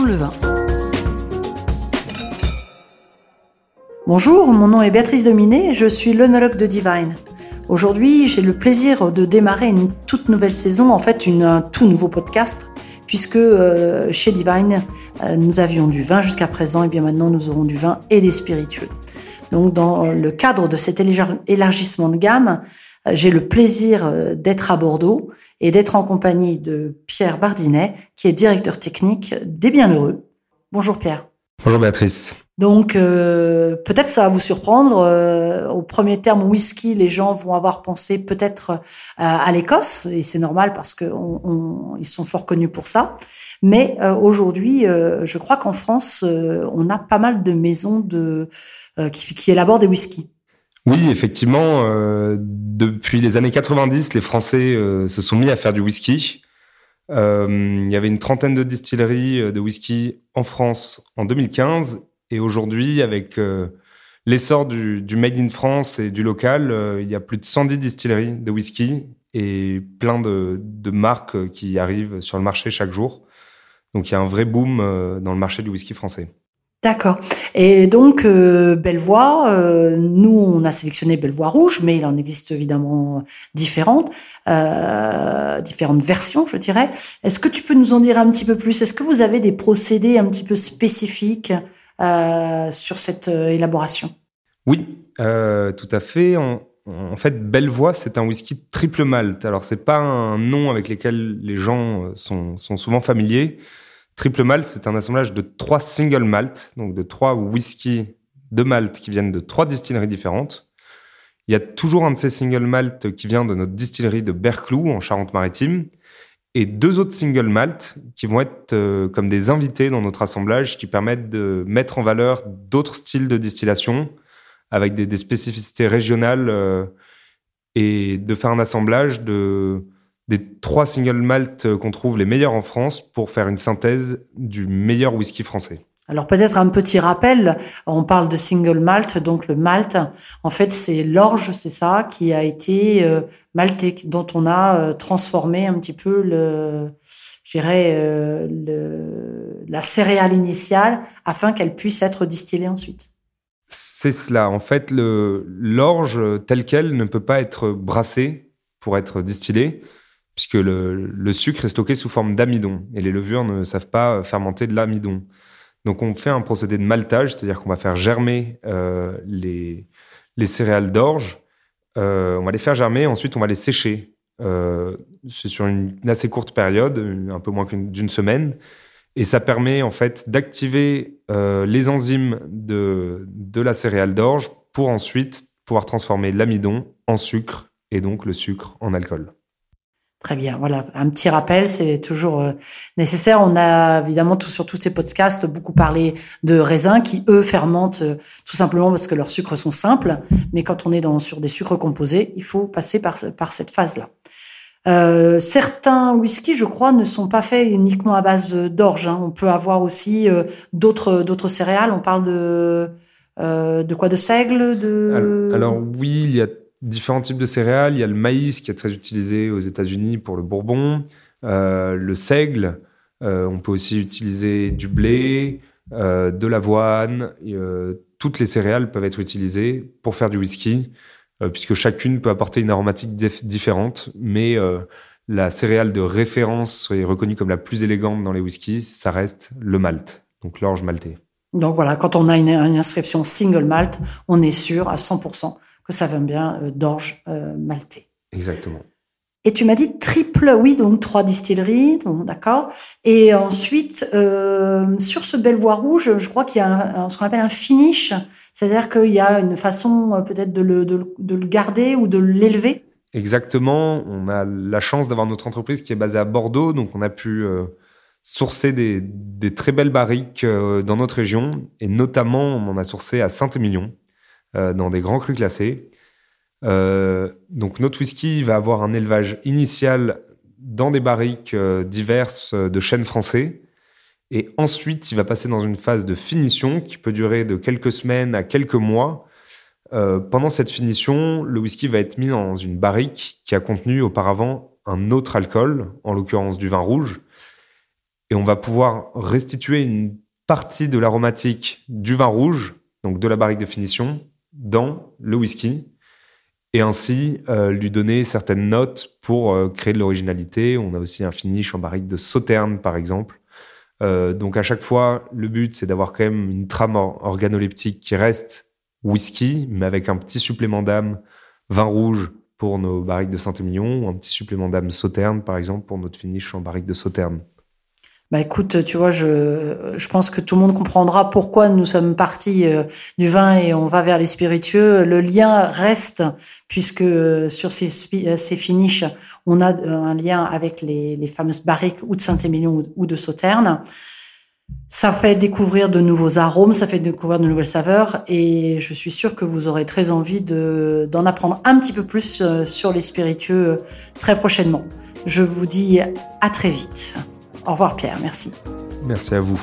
le vin. Bonjour, mon nom est Béatrice Dominé je suis l'œnologue de Divine. Aujourd'hui, j'ai le plaisir de démarrer une toute nouvelle saison, en fait un tout nouveau podcast, puisque euh, chez Divine, euh, nous avions du vin jusqu'à présent, et bien maintenant nous aurons du vin et des spiritueux. Donc dans le cadre de cet élargissement de gamme, j'ai le plaisir euh, d'être à Bordeaux et d'être en compagnie de Pierre Bardinet, qui est directeur technique des Bienheureux. Bonjour Pierre. Bonjour Béatrice. Donc euh, peut-être ça va vous surprendre. Euh, au premier terme whisky, les gens vont avoir pensé peut-être euh, à l'Écosse et c'est normal parce que on, ils sont fort connus pour ça. Mais aujourd'hui, je crois qu'en France, on a pas mal de maisons de qui, qui élaborent des whiskies. Oui, effectivement, euh, depuis les années 90, les Français euh, se sont mis à faire du whisky. Euh, il y avait une trentaine de distilleries de whisky en France en 2015 et aujourd'hui, avec l'essor du, du, Made in France et du local, il y a plus de 110 distilleries de whisky et plein de, de, marques qui arrivent sur le marché chaque jour. Donc il y a un vrai boom dans le marché du whisky français. D'accord. Et donc euh, Bellevoie, euh, nous on a sélectionné Bellevoie rouge, mais il en existe évidemment différentes, euh, différentes versions, je dirais. Est-ce que tu peux nous en dire un petit peu plus? Est-ce que vous avez des procédés un petit peu spécifiques euh, sur cette élaboration? Oui, tout à fait. En fait, Bellevoie, c'est un whisky triple malt. Alors c'est pas un nom avec lequel les gens sont, sont souvent familiers. Triple malt, c'est un assemblage de trois single malt, donc de trois whisky de malt qui viennent de trois distilleries différentes. Il y a toujours un de ces single malt qui vient de notre distillerie de Berclou en Charente-Maritime et deux autres single malt qui vont être euh, comme des invités dans notre assemblage qui permettent de mettre en valeur d'autres styles de distillation avec des, spécificités régionales euh, et de faire un assemblage de des trois single malt qu'on trouve les meilleurs en France pour faire une synthèse du meilleur whisky français. Alors peut-être un petit rappel, on parle de single malt, donc le malt, en fait c'est l'orge, c'est ça, qui a été euh, malté, dont on a euh, transformé un petit peu le, euh, le, la céréale initiale afin qu'elle puisse être distillée ensuite. C'est cela. En fait, l'orge telle qu'elle ne peut pas être brassée pour être distillée puisque le, sucre est stocké sous forme d'amidon et les levures ne savent pas fermenter de l'amidon. Donc on fait un procédé de maltage, c'est-à-dire qu'on va faire germer euh, les, les, céréales d'orge, euh, on va les faire germer, ensuite on va les sécher. Euh, c'est sur une, assez courte période, un peu moins d'une semaine, et ça permet en fait d'activer les enzymes de la céréale d'orge pour ensuite pouvoir transformer l'amidon en sucre et donc le sucre en alcool. Très bien. Voilà, un petit rappel, c'est toujours euh, nécessaire. On a évidemment tout, sur tous ces podcasts beaucoup parlé de raisins qui eux fermentent euh, tout simplement parce que leurs sucres sont simples. Mais quand on est dans sur des sucres composés, il faut passer par par cette phase-là. Euh, certains whiskies, je crois, ne sont pas faits uniquement à base d'orge. Hein. On peut avoir aussi euh, d'autres d'autres céréales. On parle de de quoi? De seigle? De... Alors oui, il y a différents types de céréales. Il y a le maïs qui est très utilisé aux États-Unis pour le bourbon, euh, le seigle. Euh, on peut aussi utiliser du blé, euh, de l'avoine. Toutes les céréales peuvent être utilisées pour faire du whisky, puisque chacune peut apporter une aromatique différente. Mais la céréale de référence est reconnue comme la plus élégante dans les whiskies, ça reste le malt, donc l'orge maltais. Donc voilà, quand on a une inscription single malt, on est sûr à 100% que ça vient bien euh, d'orge euh, maltais. Exactement. Et tu m'as dit triple, oui, donc trois distilleries, donc d'accord. Et ensuite, euh, sur ce Bellevoie rouge, je crois qu'il y a un, ce qu'on appelle un finish, c'est-à-dire qu'il y a une façon peut-être de le, de, de le garder ou de l'élever. Exactement. On a la chance d'avoir notre entreprise qui est basée à Bordeaux, donc on a pu euh, sourcer des, des, très belles barriques euh, dans notre région, et notamment on en a sourcé à Saint-Émilion, euh, dans des grands crus classés. Euh, donc notre whisky va avoir un élevage initial dans des barriques euh, diverses de chênes français. Et ensuite, il va passer dans une phase de finition qui peut durer de quelques semaines à quelques mois. Euh, pendant cette finition, le whisky va être mis dans une barrique qui a contenu auparavant un autre alcool, en l'occurrence du vin rouge. Et on va pouvoir restituer une partie de l'aromatique du vin rouge, donc de la barrique de finition, dans le whisky et ainsi euh, lui donner certaines notes pour euh, créer de l'originalité. On a aussi un finish en barrique de sauterne, par exemple. Euh, donc à chaque fois, le but, c'est d'avoir quand même une trame organoleptique qui reste whisky, mais avec un petit supplément d'âme vin rouge pour nos barriques de Saint-Émilion, ou un petit supplément d'âme sauterne, par exemple, pour notre finish en barrique de sauterne. Bah écoute, tu vois, je, je pense que tout le monde comprendra pourquoi nous sommes partis euh, du vin et on va vers les spiritueux. Le lien reste puisque euh, sur ces, euh, ces finishes, on a un lien avec les, les fameuses barriques ou de Saint-Émilion ou de Sauterne. Ça fait découvrir de nouveaux arômes, ça fait découvrir de nouvelles saveurs et je suis sûre que vous aurez très envie de, d'en apprendre un petit peu plus sur les spiritueux très prochainement. Je vous dis à très vite. Au revoir Pierre, merci. Merci à vous.